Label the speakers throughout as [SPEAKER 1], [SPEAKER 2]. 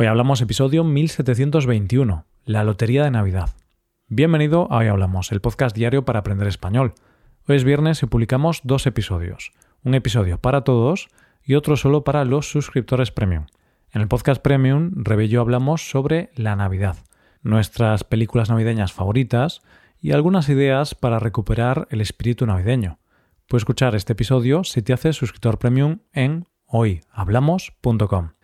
[SPEAKER 1] Hoy hablamos episodio 1721, la Lotería de Navidad. Bienvenido a Hoy Hablamos, el podcast diario para aprender español. Hoy es viernes y publicamos dos episodios, un episodio para todos y otro solo para los suscriptores premium. En el podcast premium, Rebello hablamos sobre la Navidad, nuestras películas navideñas favoritas y algunas ideas para recuperar el espíritu navideño. Puedes escuchar este episodio si te haces suscriptor premium en hoyhablamos.com.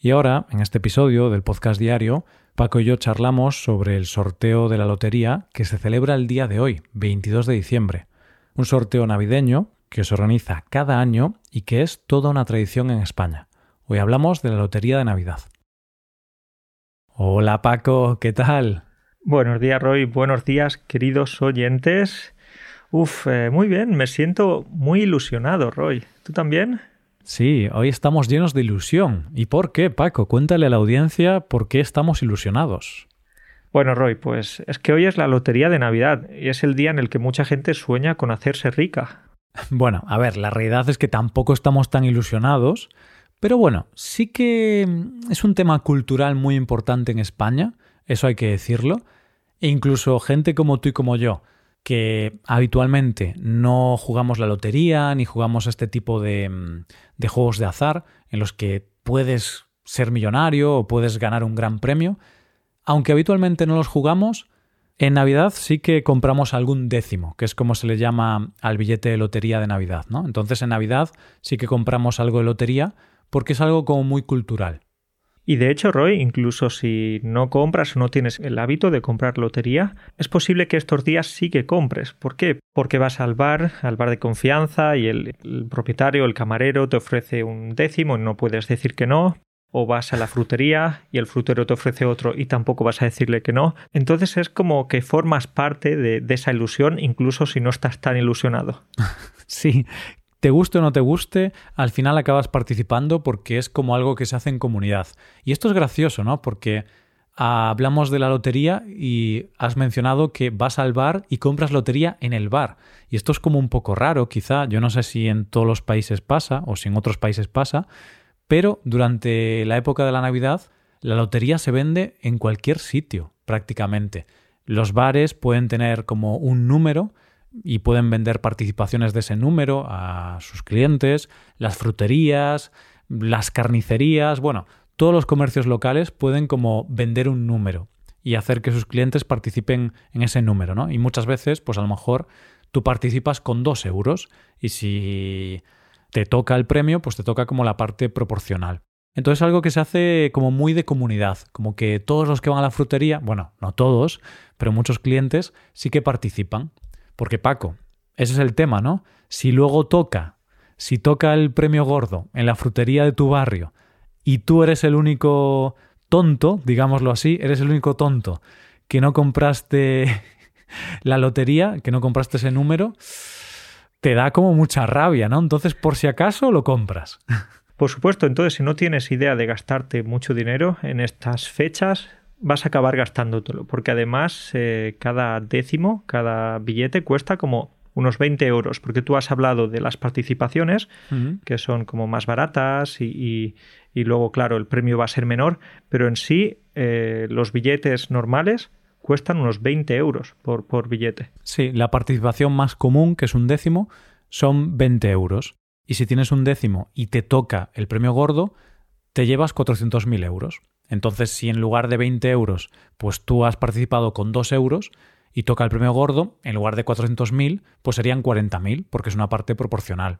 [SPEAKER 1] Y ahora, en este episodio del podcast diario, Paco y yo charlamos sobre el sorteo de la lotería que se celebra el día de hoy, 22 de diciembre. Un sorteo navideño que se organiza cada año y que es toda una tradición en España. Hoy hablamos de la Lotería de Navidad. Hola Paco, ¿qué tal?
[SPEAKER 2] Buenos días Roy, buenos días queridos oyentes. Uf, eh, muy bien, me siento muy ilusionado Roy. ¿Tú también?
[SPEAKER 1] Sí, hoy estamos llenos de ilusión. ¿Y por qué, Paco? Cuéntale a la audiencia por qué estamos ilusionados.
[SPEAKER 2] Bueno, Roy, pues es que hoy es la lotería de Navidad y es el día en el que mucha gente sueña con hacerse rica.
[SPEAKER 1] Bueno, a ver, la realidad es que tampoco estamos tan ilusionados, pero bueno, sí que es un tema cultural muy importante en España, eso hay que decirlo, e incluso gente como tú y como yo, que habitualmente no jugamos la lotería ni jugamos este tipo de, mm, de juegos de azar en los que puedes ser millonario o puedes ganar un gran premio, aunque habitualmente no los jugamos, en Navidad sí que compramos algún décimo, que es como se le llama al billete de lotería de Navidad, ¿no? Entonces en Navidad sí que compramos algo de lotería porque es algo como muy cultural.
[SPEAKER 2] Y de hecho, Roy, incluso si no compras o no tienes el hábito de comprar lotería, es posible que estos días sí que compres. ¿Por qué? Porque vas al bar, al bar de confianza y el, propietario, el camarero te ofrece un décimo y no puedes decir que no. O vas a la frutería y el frutero te ofrece otro y tampoco vas a decirle que no. Entonces es como que formas parte de, esa ilusión incluso si no estás tan ilusionado.
[SPEAKER 1] Sí, te guste o no te guste, al final acabas participando porque es como algo que se hace en comunidad. Y esto es gracioso, ¿no? Porque hablamos de la lotería y has mencionado que vas al bar y compras lotería en el bar. Y esto es como un poco raro, quizá, yo no sé si en todos los países pasa o si en otros países pasa, pero durante la época de la Navidad la lotería se vende en cualquier sitio, prácticamente. Los bares pueden tener como un número y pueden vender participaciones de ese número a sus clientes, las fruterías, las carnicerías, bueno, todos los comercios locales pueden como vender un número y hacer que sus clientes participen en ese número, ¿no? Y muchas veces, pues a lo mejor tú participas con dos euros y si te toca el premio, pues te toca como la parte proporcional. Entonces algo que se hace como muy de comunidad, como que todos los que van a la frutería, bueno, no todos, pero muchos clientes sí que participan. Porque Paco, ese es el tema, ¿no? Si luego toca, si toca el premio gordo en la frutería de tu barrio y tú eres el único tonto, digámoslo así, eres el único tonto que no compraste la lotería, que no compraste ese número, te da como mucha rabia, ¿no? Entonces, por si acaso, lo compras.
[SPEAKER 2] Por supuesto, entonces si no tienes idea de gastarte mucho dinero en estas fechas, vas a acabar gastándotelo, porque además eh, cada décimo, cada billete cuesta como unos 20 euros, porque tú has hablado de las participaciones, que son como más baratas y, y, luego, claro, el premio va a ser menor, pero en sí eh, los billetes normales cuestan unos 20 euros por, por billete.
[SPEAKER 1] Sí, la participación más común, que es un décimo, son 20 euros. Y si tienes un décimo y te toca el premio gordo, te llevas 400.000 euros. Entonces, si en lugar de 20 euros, pues tú has participado con 2 euros y toca el premio gordo, en lugar de 400.000, pues serían 40.000, porque es una parte proporcional.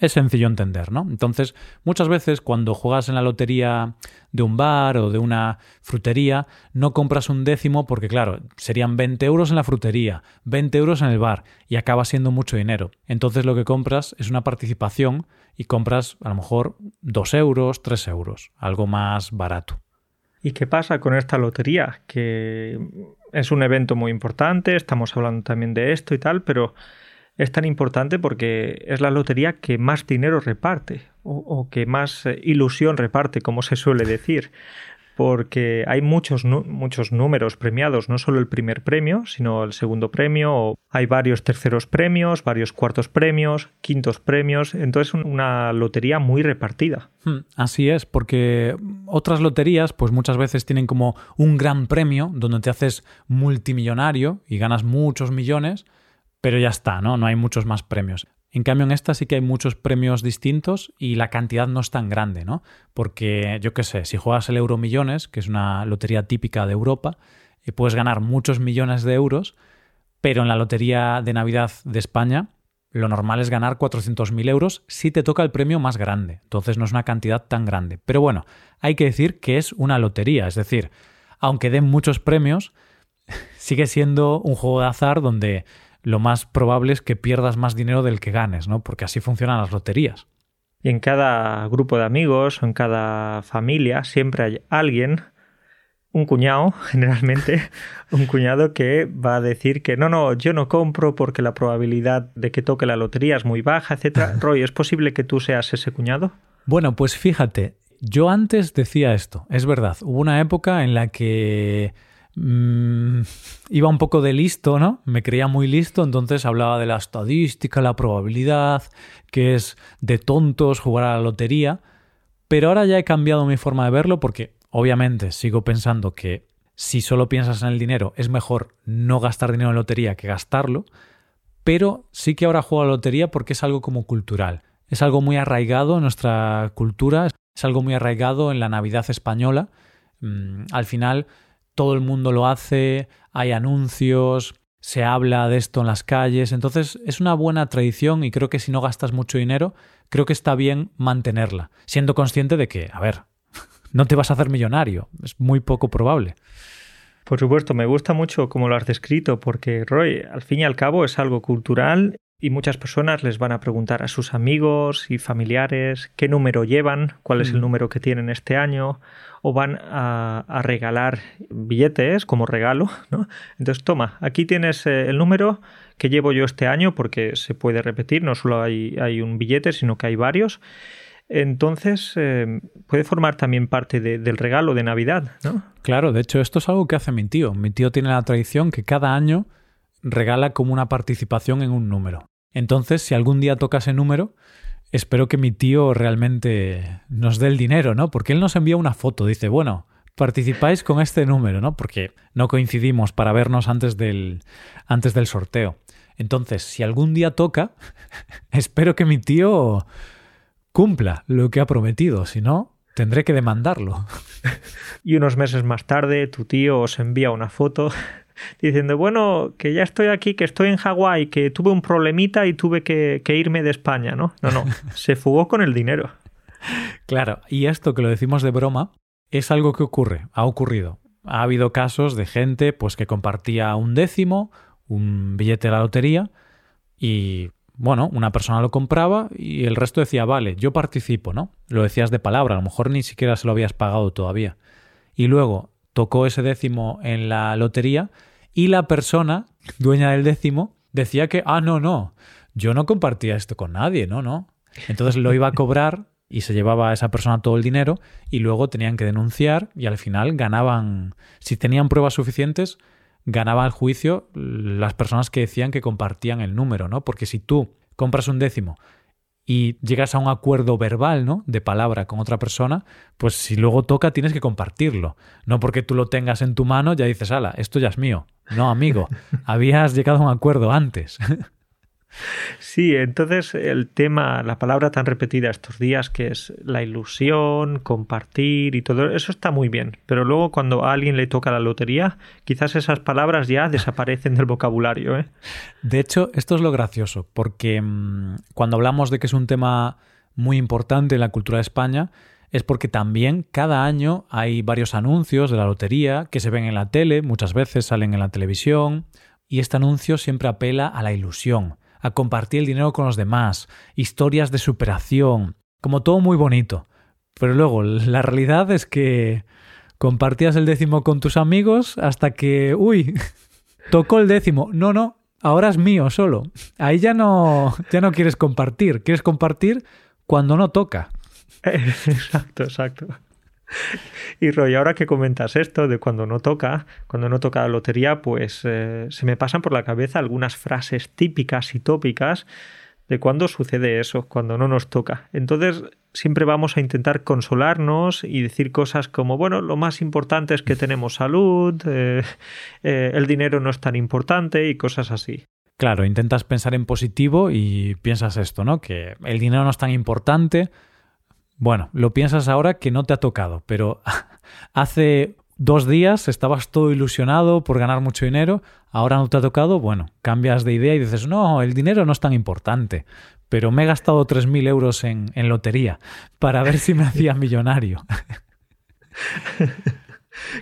[SPEAKER 1] Es sencillo entender, ¿no? Entonces, muchas veces cuando juegas en la lotería de un bar o de una frutería, no compras un décimo porque, claro, serían 20 euros en la frutería, 20 euros en el bar y acaba siendo mucho dinero. Entonces lo que compras es una participación y compras a lo mejor 2 euros, 3 euros, algo más barato.
[SPEAKER 2] ¿Y qué pasa con esta lotería? Que es un evento muy importante, estamos hablando también de esto y tal, pero es tan importante porque es la lotería que más dinero reparte o, que más eh, ilusión reparte, como se suele decir. Porque hay muchos, muchos números premiados, no solo el primer premio, sino el segundo premio, hay varios terceros premios, varios cuartos premios, quintos premios, entonces una lotería muy repartida.
[SPEAKER 1] Hmm, así es, porque otras loterías pues muchas veces tienen como un gran premio donde te haces multimillonario y ganas muchos millones, pero ya está, ¿no? No hay muchos más premios. En cambio, en esta sí que hay muchos premios distintos y la cantidad no es tan grande, ¿no? Porque, yo qué sé, si juegas el Euromillones, que es una lotería típica de Europa, eh, puedes ganar muchos millones de euros, pero en la lotería de Navidad de España lo normal es ganar 400.000 euros si te toca el premio más grande. Entonces no es una cantidad tan grande. Pero bueno, hay que decir que es una lotería, es decir, aunque den muchos premios, sigue siendo un juego de azar donde lo más probable es que pierdas más dinero del que ganes, ¿no? Porque así funcionan las loterías.
[SPEAKER 2] Y en cada grupo de amigos o en cada familia siempre hay alguien, un cuñado, generalmente, un cuñado que va a decir que no, no, yo no compro porque la probabilidad de que toque la lotería es muy baja, etc. Roy, ¿es posible que tú seas ese cuñado?
[SPEAKER 1] Bueno, pues fíjate, yo antes decía esto, es verdad, hubo una época en la que Mm, iba un poco de listo, ¿no? Me creía muy listo, entonces hablaba de la estadística, la probabilidad, que es de tontos jugar a la lotería, pero ahora ya he cambiado mi forma de verlo porque obviamente sigo pensando que si solo piensas en el dinero es mejor no gastar dinero en lotería que gastarlo, pero sí que ahora juego a la lotería porque es algo como cultural, es algo muy arraigado en nuestra cultura, es algo muy arraigado en la Navidad española. Mm, al final todo el mundo lo hace, hay anuncios, se habla de esto en las calles, entonces es una buena tradición y creo que si no gastas mucho dinero, creo que está bien mantenerla, siendo consciente de que, a ver, no te vas a hacer millonario, es muy poco probable.
[SPEAKER 2] Por supuesto, me gusta mucho como lo has descrito, porque Roy, al fin y al cabo es algo cultural y muchas personas les van a preguntar a sus amigos y familiares qué número llevan, cuál es el mm. número que tienen este año, o van a, regalar billetes como regalo, ¿no? Entonces, toma, aquí tienes eh, el número que llevo yo este año, porque se puede repetir, no solo hay, hay un billete, sino que hay varios. Entonces, eh, puede formar también parte del regalo de Navidad, ¿no?
[SPEAKER 1] Claro, de hecho, esto es algo que hace mi tío. Mi tío tiene la tradición que cada año regala como una participación en un número. Entonces, si algún día toca ese número, espero que mi tío realmente nos dé el dinero, ¿no? Porque él nos envía una foto, dice, bueno, participáis con este número, ¿no? Porque no coincidimos para vernos antes del, antes del sorteo. Entonces, si algún día toca, espero que mi tío cumpla lo que ha prometido, si no, tendré que demandarlo.
[SPEAKER 2] Y unos meses más tarde, tu tío os envía una foto diciendo, bueno, que ya estoy aquí, que estoy en Hawái, que tuve un problemita y tuve que, irme de España, ¿no? No, no, se fugó con el dinero.
[SPEAKER 1] Claro, y esto que lo decimos de broma es algo que ocurre, ha ocurrido. Ha habido casos de gente pues que compartía un décimo, un billete de la lotería y bueno, una persona lo compraba y el resto decía, vale, yo participo, ¿no? Lo decías de palabra, a lo mejor ni siquiera se lo habías pagado todavía. Y luego tocó ese décimo en la lotería y la persona, dueña del décimo, decía que, ah, no, no, yo no compartía esto con nadie, no, no. Entonces lo iba a cobrar y se llevaba a esa persona todo el dinero y luego tenían que denunciar y al final ganaban, si tenían pruebas suficientes, ganaba el juicio las personas que decían que compartían el número, ¿no? Porque si tú compras un décimo y llegas a un acuerdo verbal, ¿no? De palabra con otra persona, pues si luego toca tienes que compartirlo. No porque tú lo tengas en tu mano ya dices, ala, esto ya es mío. No, amigo, habías llegado a un acuerdo antes.
[SPEAKER 2] Sí, entonces el tema, la palabra tan repetida estos días que es la ilusión, compartir y todo eso está muy bien, pero luego cuando a alguien le toca la lotería, quizás esas palabras ya desaparecen del vocabulario. ¿eh?
[SPEAKER 1] De hecho, esto es lo gracioso, porque mm, cuando hablamos de que es un tema muy importante en la cultura de España, es porque también cada año hay varios anuncios de la lotería que se ven en la tele, muchas veces salen en la televisión, y este anuncio siempre apela a la ilusión a compartir el dinero con los demás, historias de superación, como todo muy bonito. Pero luego, la realidad es que compartías el décimo con tus amigos hasta que, uy, tocó el décimo. No, no, ahora es mío solo. Ahí ya no, ya no quieres compartir, quieres compartir cuando no toca.
[SPEAKER 2] Exacto, exacto. Y Roy, ahora que comentas esto de cuando no toca, cuando no toca la lotería, pues eh, se me pasan por la cabeza algunas frases típicas y tópicas de cuando sucede eso, cuando no nos toca. Entonces siempre vamos a intentar consolarnos y decir cosas como, bueno, lo más importante es que tenemos salud, eh, eh, el dinero no es tan importante y cosas así.
[SPEAKER 1] Claro, intentas pensar en positivo y piensas esto, ¿no? Que el dinero no es tan importante, bueno, lo piensas ahora que no te ha tocado, pero hace dos días estabas todo ilusionado por ganar mucho dinero, ahora no te ha tocado, bueno, cambias de idea y dices, no, el dinero no es tan importante, pero me he gastado 3.000 euros en, en lotería para ver si me hacía millonario.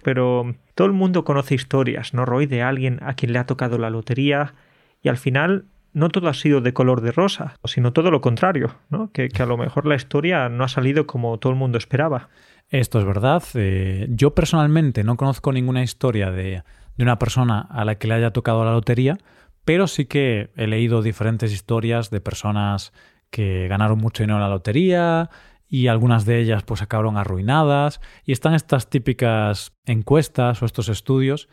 [SPEAKER 2] Pero todo el mundo conoce historias, ¿no, Roy? De alguien a quien le ha tocado la lotería y al final no todo ha sido de color de rosa, sino todo lo contrario, ¿no? que, a lo mejor la historia no ha salido como todo el mundo esperaba.
[SPEAKER 1] Esto es verdad. Eh, yo personalmente no conozco ninguna historia de, de una persona a la que le haya tocado la lotería, pero sí que he leído diferentes historias de personas que ganaron mucho dinero en la lotería y algunas de ellas pues acabaron arruinadas y están estas típicas encuestas o estos estudios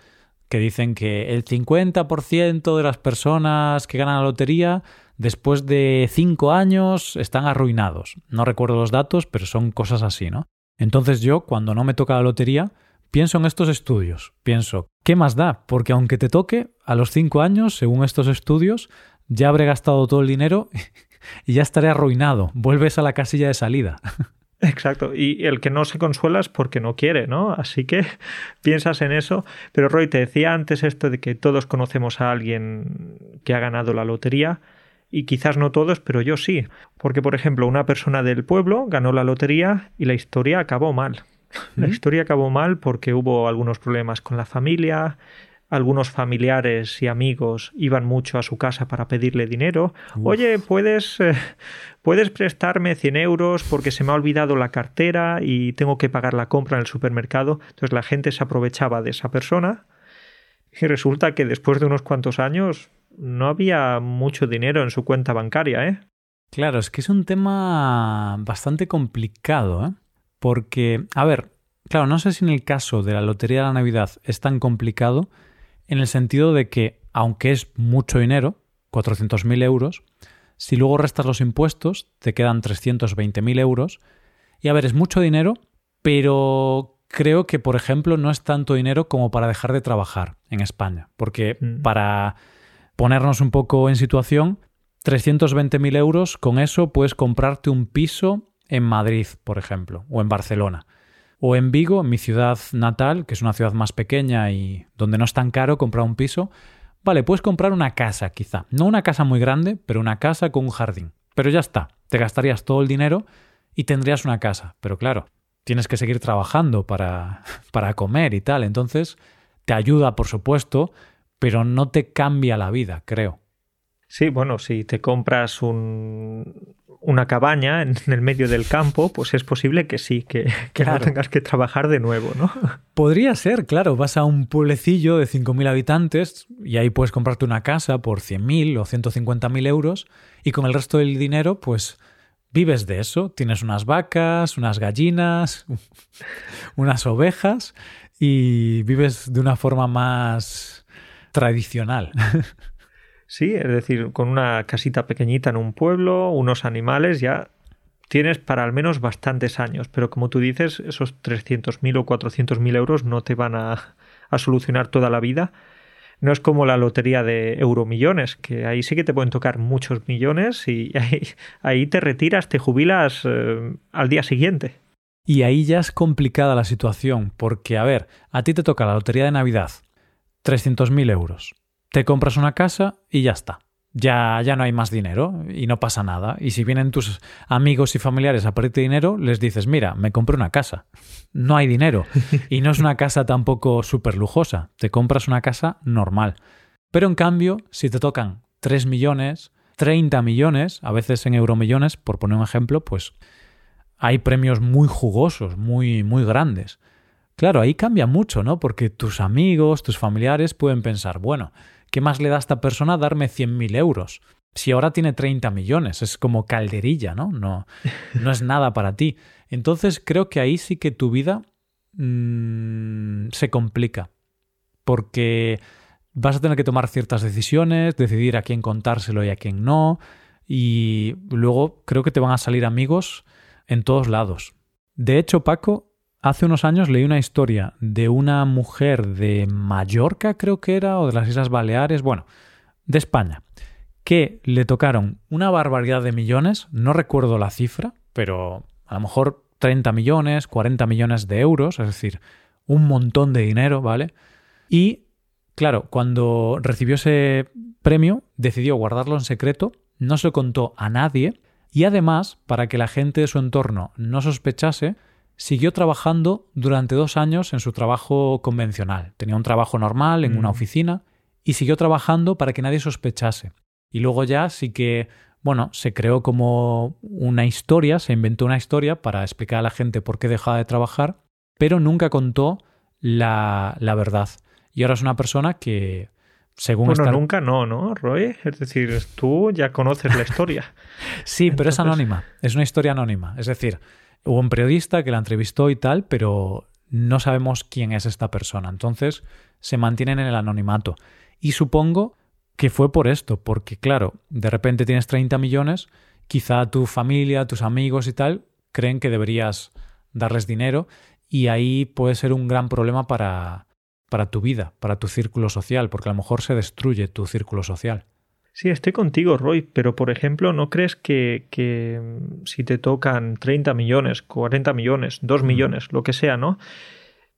[SPEAKER 1] que dicen que el 50% de las personas que ganan la lotería después de 5 años están arruinados. No recuerdo los datos, pero son cosas así, ¿no? Entonces yo, cuando no me toca la lotería, pienso en estos estudios. Pienso, ¿qué más da? Porque aunque te toque, a los 5 años, según estos estudios, ya habré gastado todo el dinero y ya estaré arruinado. Vuelves a la casilla de salida.
[SPEAKER 2] Exacto, y el que no se consuela es porque no quiere, ¿no? Así que piensas en eso. Pero Roy, te decía antes esto de que todos conocemos a alguien que ha ganado la lotería, y quizás no todos, pero yo sí. Porque, por ejemplo, una persona del pueblo ganó la lotería y la historia acabó mal. La historia acabó mal porque hubo algunos problemas con la familia, algunos familiares y amigos iban mucho a su casa para pedirle dinero. Oye, ¿puedes, eh, ¿puedes prestarme 100 euros porque se me ha olvidado la cartera y tengo que pagar la compra en el supermercado? Entonces la gente se aprovechaba de esa persona y resulta que después de unos cuantos años no había mucho dinero en su cuenta bancaria, ¿eh?
[SPEAKER 1] Claro, es que es un tema bastante complicado, ¿eh? Porque, a ver, claro, no sé si en el caso de la Lotería de la Navidad es tan complicado, en el sentido de que, aunque es mucho dinero, 400.000 euros, si luego restas los impuestos, te quedan 320.000 euros. Y a ver, es mucho dinero, pero creo que, por ejemplo, no es tanto dinero como para dejar de trabajar en España. Porque mm. para ponernos un poco en situación, 320.000 euros, con eso puedes comprarte un piso en Madrid, por ejemplo, o en Barcelona. O en Vigo, mi ciudad natal, que es una ciudad más pequeña y donde no es tan caro comprar un piso, vale, puedes comprar una casa quizá. No una casa muy grande, pero una casa con un jardín. Pero ya está, te gastarías todo el dinero y tendrías una casa. Pero claro, tienes que seguir trabajando para, para comer y tal. Entonces, te ayuda, por supuesto, pero no te cambia la vida, creo.
[SPEAKER 2] Sí, bueno, si te compras un, una cabaña en el medio del campo, pues es posible que sí, que, no tengas que trabajar de nuevo, ¿no?
[SPEAKER 1] Podría ser, claro. Vas a un pueblecillo de 5.000 habitantes y ahí puedes comprarte una casa por 100.000 o 150.000 euros y con el resto del dinero, pues vives de eso. Tienes unas vacas, unas gallinas, unas ovejas y vives de una forma más tradicional.
[SPEAKER 2] Sí, es decir, con una casita pequeñita en un pueblo, unos animales, ya tienes para al menos bastantes años. Pero como tú dices, esos 300.000 o 400.000 euros no te van a, solucionar toda la vida. No es como la lotería de euromillones, que ahí sí que te pueden tocar muchos millones y ahí, te retiras, te jubilas eh, al día siguiente.
[SPEAKER 1] Y ahí ya es complicada la situación, porque, a ver, a ti te toca la lotería de Navidad, 300.000 euros te compras una casa y ya está. Ya, ya no hay más dinero y no pasa nada. Y si vienen tus amigos y familiares a pedirte dinero, les dices, mira, me compré una casa. No hay dinero. Y no es una casa tampoco súper lujosa. Te compras una casa normal. Pero en cambio, si te tocan 3 millones, 30 millones, a veces en euromillones, por poner un ejemplo, pues hay premios muy jugosos, muy, muy grandes. Claro, ahí cambia mucho, ¿no? Porque tus amigos, tus familiares pueden pensar, bueno, ¿Qué más le da a esta persona darme 100.000 euros? Si ahora tiene 30 millones, es como calderilla, ¿no? No, no es nada para ti. Entonces creo que ahí sí que tu vida mmm, se complica. Porque vas a tener que tomar ciertas decisiones, decidir a quién contárselo y a quién no. Y luego creo que te van a salir amigos en todos lados. De hecho, Paco, hace unos años leí una historia de una mujer de Mallorca, creo que era, o de las Islas Baleares, bueno, de España, que le tocaron una barbaridad de millones, no recuerdo la cifra, pero a lo mejor 30 millones, 40 millones de euros, es decir, un montón de dinero, ¿vale? Y claro, cuando recibió ese premio, decidió guardarlo en secreto, no se lo contó a nadie y además, para que la gente de su entorno no sospechase, siguió trabajando durante dos años en su trabajo convencional. Tenía un trabajo normal en una mm. oficina y siguió trabajando para que nadie sospechase. Y luego ya sí que, bueno, se creó como una historia, se inventó una historia para explicar a la gente por qué dejaba de trabajar, pero nunca contó la, la verdad. Y ahora es una persona que, según
[SPEAKER 2] bueno, nunca no, ¿no, Roy? Es decir, tú ya conoces la historia.
[SPEAKER 1] sí, pero es anónima, es una historia anónima. Es decir, hubo un periodista que la entrevistó y tal, pero no sabemos quién es esta persona. Entonces, se mantienen en el anonimato. Y supongo que fue por esto, porque claro, de repente tienes 30 millones, quizá tu familia, tus amigos y tal creen que deberías darles dinero y ahí puede ser un gran problema para, para tu vida, para tu círculo social, porque a lo mejor se destruye tu círculo social.
[SPEAKER 2] Sí, estoy contigo, Roy, pero por ejemplo, ¿no crees que, que si te tocan 30 millones, 40 millones, 2 millones, lo que sea, ¿no?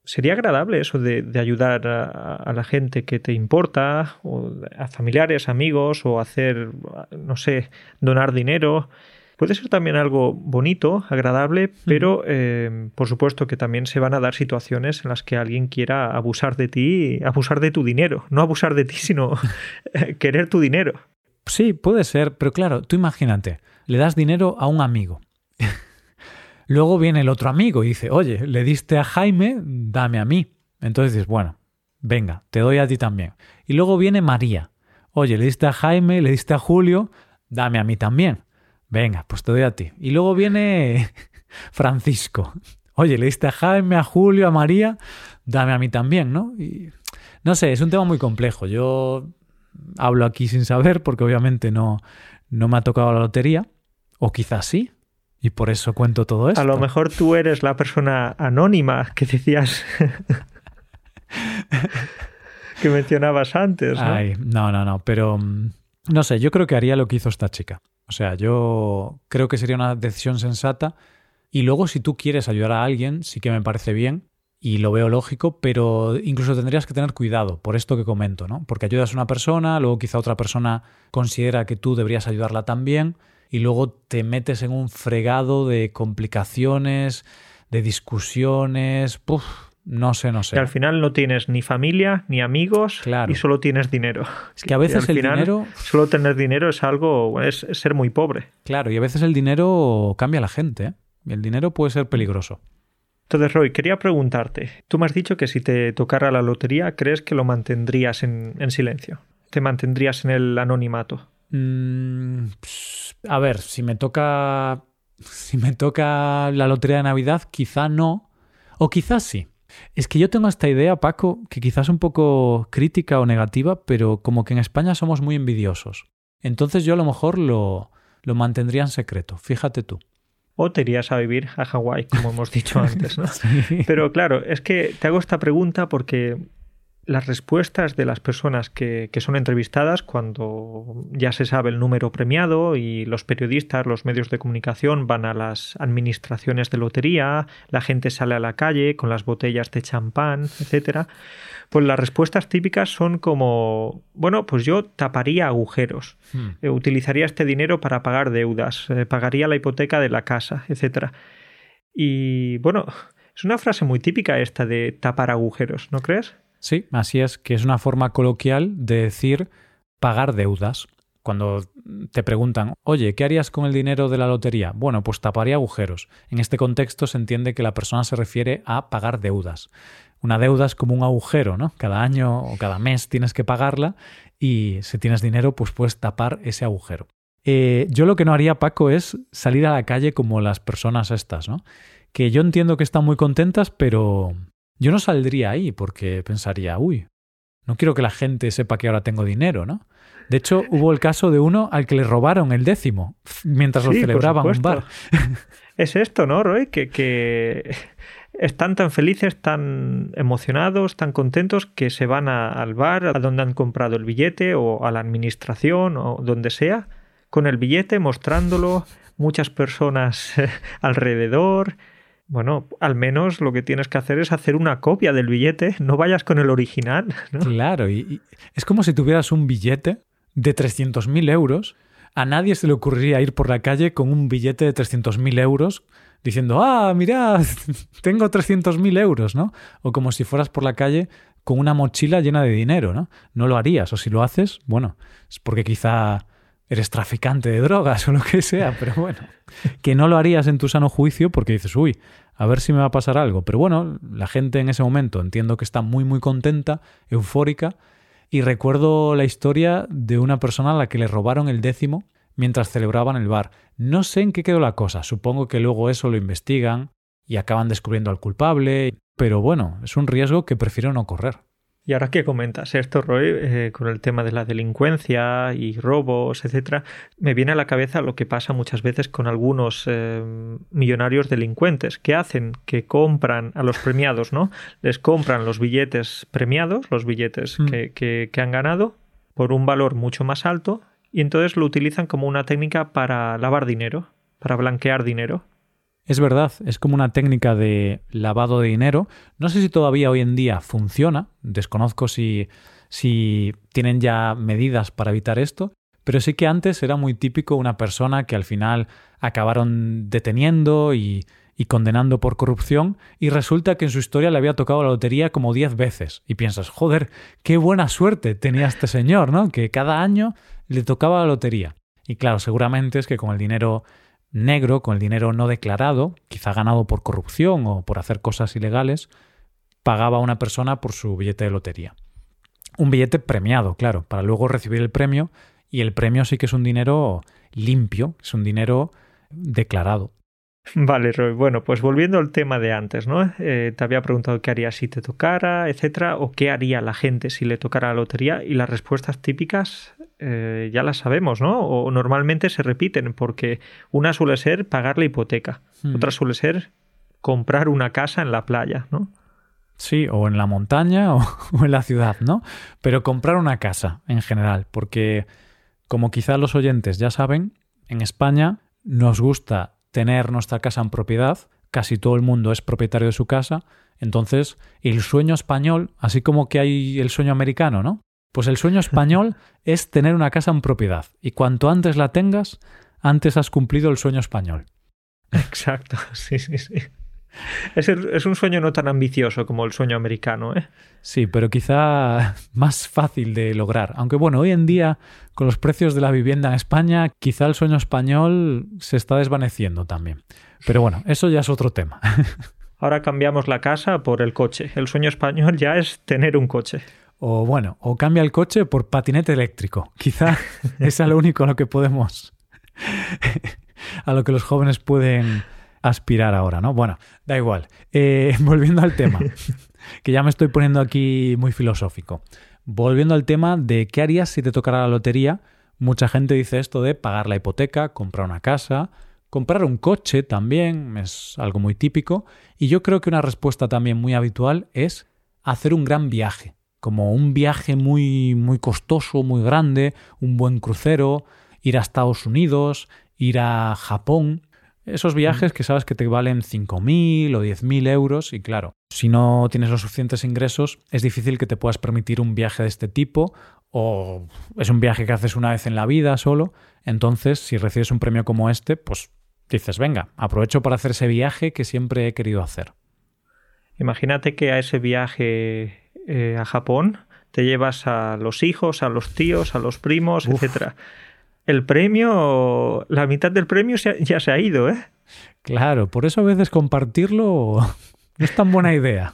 [SPEAKER 2] sería agradable eso de, ayudar a, la gente que te importa, o a familiares, amigos, o hacer, no sé, donar dinero. Puede ser también algo bonito, agradable, pero eh, por supuesto que también se van a dar situaciones en las que alguien quiera abusar de ti, abusar de tu dinero. No abusar de ti, sino querer tu dinero.
[SPEAKER 1] Sí, puede ser, pero claro, tú imagínate, le das dinero a un amigo Luego viene el otro amigo y dice, oye, le diste a Jaime, dame a mí. Entonces dices, bueno, venga, te doy a ti también. Y luego viene María. Oye, le diste a Jaime, le diste a Julio, dame a mí también. Venga, pues te doy a ti. Y luego viene Francisco. Oye, le diste a Jaime, a Julio, a María, dame a mí también, ¿no? Y, no sé, es un tema muy complejo. Yo hablo aquí sin saber porque obviamente no, no me ha tocado la lotería. O quizás sí, y por eso cuento todo esto.
[SPEAKER 2] A lo mejor tú eres la persona anónima que decías. que mencionabas antes. ¿no?
[SPEAKER 1] Ay, no, no, no. Pero mm, no sé, yo creo que haría lo que hizo esta chica. O sea, yo creo que sería una decisión sensata. Y luego, si tú quieres ayudar a alguien, sí que me parece bien y lo veo lógico, pero incluso tendrías que tener cuidado por esto que comento, ¿no? Porque ayudas a una persona, luego quizá otra persona considera que tú deberías ayudarla también y luego te metes en un fregado de complicaciones, de discusiones, Puf, no sé, no sé.
[SPEAKER 2] Y al final no tienes ni familia, ni amigos, y solo tienes dinero.
[SPEAKER 1] Es que a veces el dinero...
[SPEAKER 2] Solo tener dinero es algo, es, ser muy pobre.
[SPEAKER 1] Claro, y a veces el dinero cambia a la gente, ¿eh? Y el dinero puede ser peligroso.
[SPEAKER 2] Entonces, Roy, quería preguntarte, tú me has dicho que si te tocara la lotería, ¿crees que lo mantendrías en, en silencio? ¿Te mantendrías en el anonimato?
[SPEAKER 1] Mm, a ver, si me toca. Si me toca la lotería de Navidad, quizá no. O quizás sí. Es que yo tengo esta idea, Paco, que quizás un poco crítica o negativa, pero como que en España somos muy envidiosos. Entonces yo a lo mejor lo, lo mantendría en secreto, fíjate tú.
[SPEAKER 2] O te irías a vivir a Hawái, como hemos dicho antes, ¿no? Pero claro, es que te hago esta pregunta porque las respuestas de las personas que, que, son entrevistadas cuando ya se sabe el número premiado y los periodistas, los medios de comunicación van a las administraciones de lotería, la gente sale a la calle con las botellas de champán, etcétera, pues las respuestas típicas son como, bueno, pues yo taparía agujeros, hmm. eh, utilizaría este dinero para pagar deudas, eh, pagaría la hipoteca de la casa, etcétera. Y bueno, es una frase muy típica esta de tapar agujeros, ¿no crees?
[SPEAKER 1] Sí, así es, que es una forma coloquial de decir pagar deudas. Cuando te preguntan, oye, ¿qué harías con el dinero de la lotería? Bueno, pues taparía agujeros. En este contexto se entiende que la persona se refiere a pagar deudas. Una deuda es como un agujero, ¿no? Cada año o cada mes tienes que pagarla y si tienes dinero, pues puedes tapar ese agujero. Eh, yo lo que no haría, Paco, es salir a la calle como las personas estas, ¿no? que yo entiendo que están muy contentas, pero yo no saldría ahí porque pensaría, uy, no quiero que la gente sepa que ahora tengo dinero, ¿no? De hecho, hubo el caso de uno al que le robaron el décimo mientras lo celebraban en un bar.
[SPEAKER 2] Es esto, ¿no, Roy? Que, que están tan felices, tan emocionados, tan contentos que se van al bar a donde han comprado el billete o a la administración o donde sea, con el billete mostrándolo, muchas personas alrededor. Bueno, al menos lo que tienes que hacer es hacer una copia del billete, no vayas con el original.
[SPEAKER 1] Claro, y, es como si tuvieras un billete de 300.000 euros. A nadie se le ocurriría ir por la calle con un billete de 300.000 euros diciendo, ah, mirad, tengo 300.000 euros, ¿no? O como si fueras por la calle con una mochila llena de dinero, ¿no? No lo harías, o si lo haces, bueno, es porque quizá eres traficante de drogas o lo que sea, pero bueno, que no lo harías en tu sano juicio porque dices, uy, a ver si me va a pasar algo. Pero bueno, la gente en ese momento entiendo que está muy, muy contenta, eufórica, y recuerdo la historia de una persona a la que le robaron el décimo mientras celebraban el bar. No sé en qué quedó la cosa, supongo que luego eso lo investigan y acaban descubriendo al culpable, pero bueno, es un riesgo que prefiero no correr.
[SPEAKER 2] Y ahora que comentas esto, Roy, eh, con el tema de la delincuencia y robos, etcétera, me viene a la cabeza lo que pasa muchas veces con algunos eh, millonarios delincuentes que hacen que compran a los premiados, ¿no? Les compran los billetes premiados, los billetes mm. que, que han ganado, por un valor mucho más alto, y entonces lo utilizan como una técnica para lavar dinero, para blanquear dinero.
[SPEAKER 1] Es verdad, es como una técnica de lavado de dinero. No sé si todavía hoy en día funciona, desconozco si, si tienen ya medidas para evitar esto, pero sí que antes era muy típico una persona que al final acabaron deteniendo y, y condenando por corrupción y resulta que en su historia le había tocado la lotería como diez veces. Y piensas, joder, qué buena suerte tenía este señor, ¿no? Que cada año le tocaba la lotería. Y claro, seguramente es que con el dinero negro, con el dinero no declarado, quizá ganado por corrupción o por hacer cosas ilegales, pagaba a una persona por su billete de lotería. Un billete premiado, claro, para luego recibir el premio, y el premio sí que es un dinero limpio, es un dinero declarado.
[SPEAKER 2] Vale, Roy. Bueno, pues volviendo al tema de antes, ¿no? Eh, te había preguntado qué haría si te tocara, etcétera, o qué haría la gente si le tocara la lotería, y las respuestas típicas eh, ya las sabemos, ¿no? O normalmente se repiten, porque una suele ser pagar la hipoteca, hmm. otra suele ser comprar una casa en la playa, ¿no?
[SPEAKER 1] Sí, o en la montaña o, o en la ciudad, ¿no? Pero comprar una casa en general, porque como quizá los oyentes ya saben, en España nos gusta tener nuestra casa en propiedad, casi todo el mundo es propietario de su casa, entonces el sueño español, así como que hay el sueño americano, ¿no? Pues el sueño español es tener una casa en propiedad y cuanto antes la tengas, antes has cumplido el sueño español.
[SPEAKER 2] Exacto, sí, sí, sí. Es, es, un sueño no tan ambicioso como el sueño americano, ¿eh?
[SPEAKER 1] Sí, pero quizá más fácil de lograr. Aunque bueno, hoy en día, con los precios de la vivienda en España, quizá el sueño español se está desvaneciendo también. Pero bueno, eso ya es otro tema.
[SPEAKER 2] Ahora cambiamos la casa por el coche. El sueño español ya es tener un coche.
[SPEAKER 1] O bueno, o cambia el coche por patinete eléctrico. Quizá es a lo único a lo que podemos. a lo que los jóvenes pueden aspirar ahora, ¿no? Bueno, da igual. Eh, volviendo al tema, que ya me estoy poniendo aquí muy filosófico. Volviendo al tema de qué harías si te tocara la lotería, mucha gente dice esto de pagar la hipoteca, comprar una casa, comprar un coche también, es algo muy típico, y yo creo que una respuesta también muy habitual es hacer un gran viaje como un viaje muy, muy costoso, muy grande, un buen crucero, ir a Estados Unidos, ir a Japón. Esos viajes que sabes que te valen 5.000 o 10.000 euros y claro, si no tienes los suficientes ingresos es difícil que te puedas permitir un viaje de este tipo o es un viaje que haces una vez en la vida solo. Entonces, si recibes un premio como este, pues dices, venga, aprovecho para hacer ese viaje que siempre he querido hacer.
[SPEAKER 2] Imagínate que a ese viaje eh, a Japón, te llevas a los hijos, a los tíos, a los primos, etc. etcétera. El premio, la mitad del premio ya se ha ido, ¿eh?
[SPEAKER 1] Claro, por eso a veces compartirlo no es tan buena idea.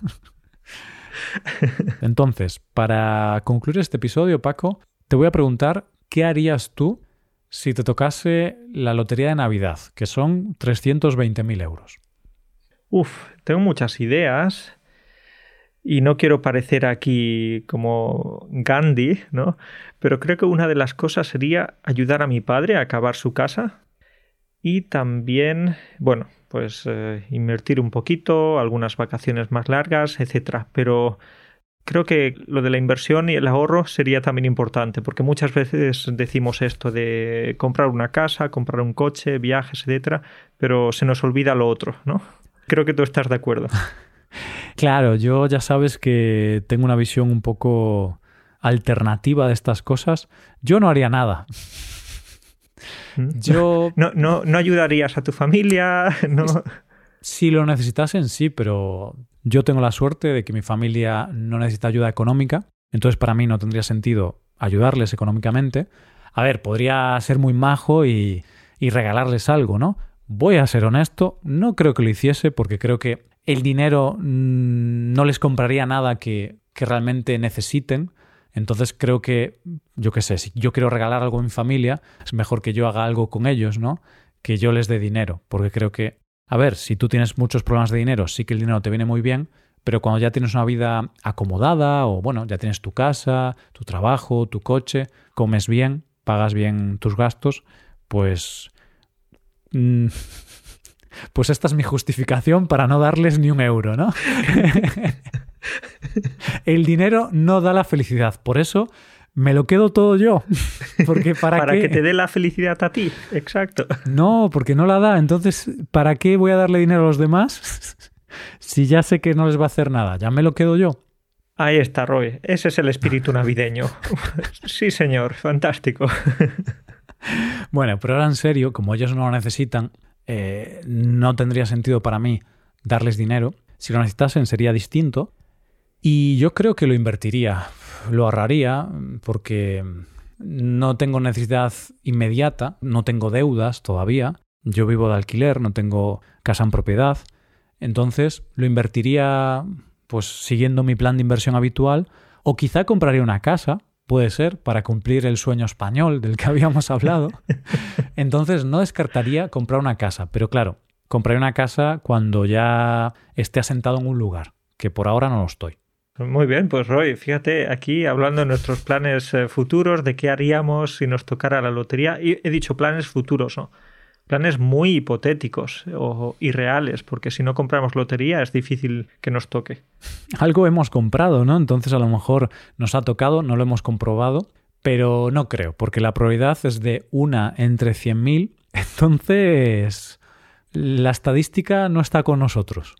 [SPEAKER 1] Entonces, para concluir este episodio, Paco, te voy a preguntar qué harías tú si te tocase la lotería de Navidad, que son 320.000 euros.
[SPEAKER 2] Uf, tengo muchas ideas y no quiero parecer aquí como Gandhi, ¿no? Pero creo que una de las cosas sería ayudar a mi padre a acabar su casa y también, bueno, pues eh, invertir un poquito, algunas vacaciones más largas, etcétera. Pero creo que lo de la inversión y el ahorro sería también importante, porque muchas veces decimos esto de comprar una casa, comprar un coche, viajes, etcétera, pero se nos olvida lo otro, ¿no? Creo que tú estás de acuerdo.
[SPEAKER 1] Claro, yo ya sabes que tengo una visión un poco alternativa de estas cosas. Yo no haría nada.
[SPEAKER 2] ¿Mm? Yo... No, no, no ayudarías a tu familia, no...
[SPEAKER 1] Si lo necesitasen, sí, pero yo tengo la suerte de que mi familia no necesita ayuda económica, entonces para mí no tendría sentido ayudarles económicamente. A ver, podría ser muy majo y, y regalarles algo, ¿no? Voy a ser honesto, no creo que lo hiciese porque creo que el dinero mm, no les compraría nada que, realmente necesiten. Entonces creo que, yo qué sé, si yo quiero regalar algo a mi familia, es mejor que yo haga algo con ellos, ¿no? Que yo les dé dinero. Porque creo que, a ver, si tú tienes muchos problemas de dinero, sí que el dinero te viene muy bien, pero cuando ya tienes una vida acomodada o, bueno, ya tienes tu casa, tu trabajo, tu coche, comes bien, pagas bien tus gastos, pues... Mm, pues esta es mi justificación para no darles ni un euro, ¿no? El dinero no da la felicidad, por eso me lo quedo todo yo. Porque para,
[SPEAKER 2] para que te dé la felicidad a ti, exacto.
[SPEAKER 1] No, porque no la da. Entonces, ¿para qué voy a darle dinero a los demás si ya sé que no les va a hacer nada? Ya me lo quedo yo.
[SPEAKER 2] Ahí está, Roy. Ese es el espíritu navideño. Sí, señor. Fantástico.
[SPEAKER 1] Bueno, pero ahora en serio, como ellos no lo necesitan, no tendría sentido para mí darles dinero. Si lo necesitasen sería distinto. Y yo creo que lo invertiría, lo ahorraría, porque no tengo necesidad inmediata, no tengo deudas todavía, yo vivo de alquiler, no tengo casa en propiedad, entonces lo invertiría pues siguiendo mi plan de inversión habitual o quizá compraría una casa, puede ser, para cumplir el sueño español del que habíamos hablado. Entonces no descartaría comprar una casa, pero claro, compraría una casa cuando ya esté asentado en un lugar, que por ahora no lo estoy.
[SPEAKER 2] Muy bien, pues Roy, fíjate aquí hablando de nuestros planes eh, futuros, de qué haríamos si nos tocara la lotería. Y he dicho planes futuros, ¿no? Planes muy hipotéticos o irreales, porque si no compramos lotería es difícil que nos toque.
[SPEAKER 1] Algo hemos comprado, ¿no? Entonces a lo mejor nos ha tocado, no lo hemos comprobado, pero no creo, porque la probabilidad es de una entre 100.000, entonces la estadística no está con nosotros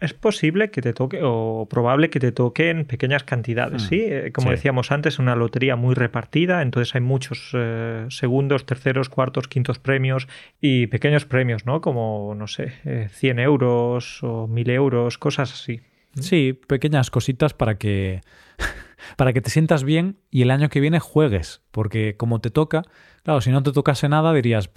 [SPEAKER 2] es posible que te toque o probable que te toquen pequeñas cantidades, mm, ¿sí? Eh, como decíamos antes, una lotería muy repartida, entonces hay muchos eh, segundos, terceros, cuartos, quintos premios y pequeños premios, ¿no? Como, no sé, 100 eh, euros o 1000 euros, cosas así.
[SPEAKER 1] Sí, pequeñas cositas para que para que te sientas bien y el año que viene juegues, porque como te toca, claro, si no te tocase nada dirías,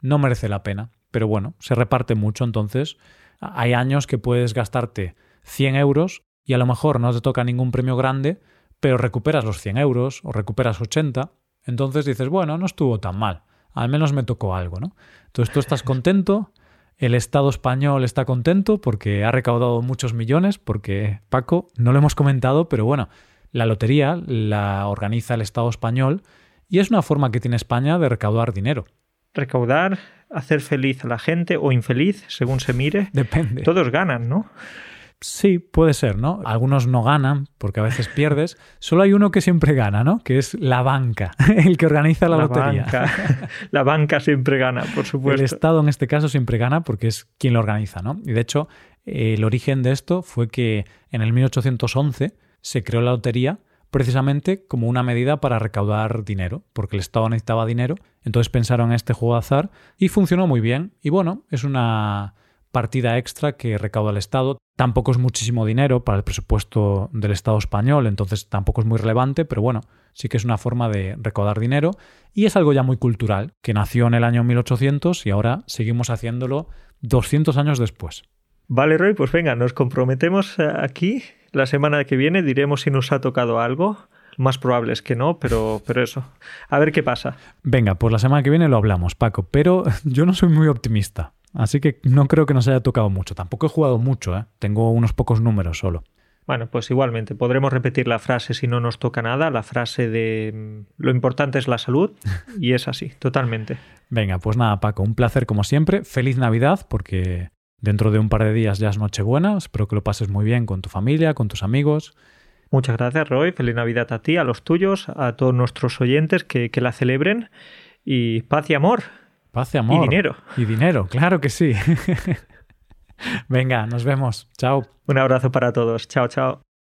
[SPEAKER 1] no merece la pena, pero bueno, se reparte mucho, entonces hay años que puedes gastarte 100 euros y a lo mejor no te toca ningún premio grande, pero recuperas los 100 euros o recuperas 80. Entonces dices, bueno, no estuvo tan mal. Al menos me tocó algo, ¿no? Entonces tú estás contento, el Estado español está contento porque ha recaudado muchos millones, porque Paco, no lo hemos comentado, pero bueno, la lotería la organiza el Estado español y es una forma que tiene España de recaudar dinero
[SPEAKER 2] recaudar, hacer feliz a la gente o infeliz, según se mire.
[SPEAKER 1] Depende.
[SPEAKER 2] Todos ganan, ¿no?
[SPEAKER 1] Sí, puede ser, ¿no? Algunos no ganan porque a veces pierdes. Solo hay uno que siempre gana, ¿no? Que es la banca, el que organiza la, lotería.
[SPEAKER 2] La banca siempre gana, por supuesto.
[SPEAKER 1] El Estado en este caso siempre gana porque es quien lo organiza, ¿no? Y de hecho, el origen de esto fue que en el 1811 se creó la lotería precisamente como una medida para recaudar dinero, porque el Estado necesitaba dinero, entonces pensaron en este juego de azar y funcionó muy bien. Y bueno, es una partida extra que recauda el Estado. Tampoco es muchísimo dinero para el presupuesto del Estado español, entonces tampoco es muy relevante, pero bueno, sí que es una forma de recaudar dinero y es algo ya muy cultural, que nació en el año 1800 y ahora seguimos haciéndolo 200 años después.
[SPEAKER 2] Vale, Roy, pues venga, nos comprometemos eh, aquí la semana que viene diremos si nos ha tocado algo. Más probable es que no, pero, pero eso. A ver qué pasa.
[SPEAKER 1] Venga, pues la semana que viene lo hablamos, Paco. Pero yo no soy muy optimista. Así que no creo que nos haya tocado mucho. Tampoco he jugado mucho, ¿eh? Tengo unos pocos números solo.
[SPEAKER 2] Bueno, pues igualmente, podremos repetir la frase si no nos toca nada, la frase de mm, lo importante es la salud, y es así, totalmente.
[SPEAKER 1] Venga, pues nada, Paco, un placer como siempre. Feliz Navidad, porque dentro de un par de días ya es Nochebuena. Espero que lo pases muy bien con tu familia, con tus amigos.
[SPEAKER 2] Muchas gracias, Roy. Feliz Navidad a ti, a los tuyos, a todos nuestros oyentes que, que la celebren. Y paz y amor.
[SPEAKER 1] Paz y amor.
[SPEAKER 2] Y dinero.
[SPEAKER 1] Y dinero, claro que sí. Venga, nos vemos. Chao.
[SPEAKER 2] Un abrazo para todos. Chao, chao.